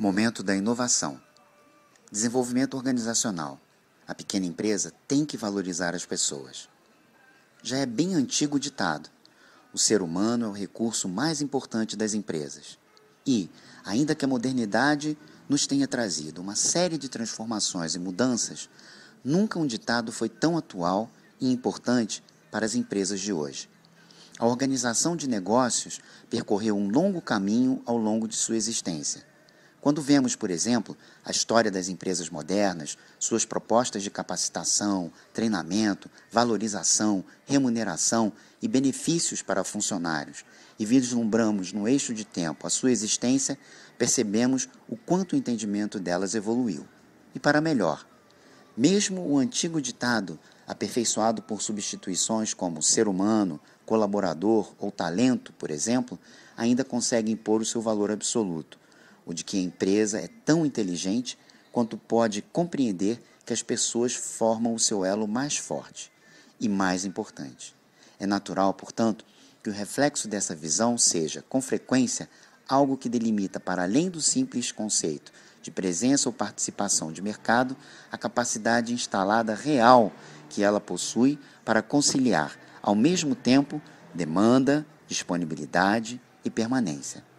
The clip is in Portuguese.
Momento da inovação. Desenvolvimento organizacional. A pequena empresa tem que valorizar as pessoas. Já é bem antigo o ditado: o ser humano é o recurso mais importante das empresas. E, ainda que a modernidade nos tenha trazido uma série de transformações e mudanças, nunca um ditado foi tão atual e importante para as empresas de hoje. A organização de negócios percorreu um longo caminho ao longo de sua existência quando vemos, por exemplo, a história das empresas modernas, suas propostas de capacitação, treinamento, valorização, remuneração e benefícios para funcionários, e vislumbramos no eixo de tempo a sua existência, percebemos o quanto o entendimento delas evoluiu. E para melhor, mesmo o antigo ditado, aperfeiçoado por substituições como ser humano, colaborador ou talento, por exemplo, ainda consegue impor o seu valor absoluto o de que a empresa é tão inteligente quanto pode compreender que as pessoas formam o seu elo mais forte e mais importante. É natural, portanto, que o reflexo dessa visão seja, com frequência, algo que delimita para além do simples conceito de presença ou participação de mercado a capacidade instalada real que ela possui para conciliar, ao mesmo tempo, demanda, disponibilidade e permanência.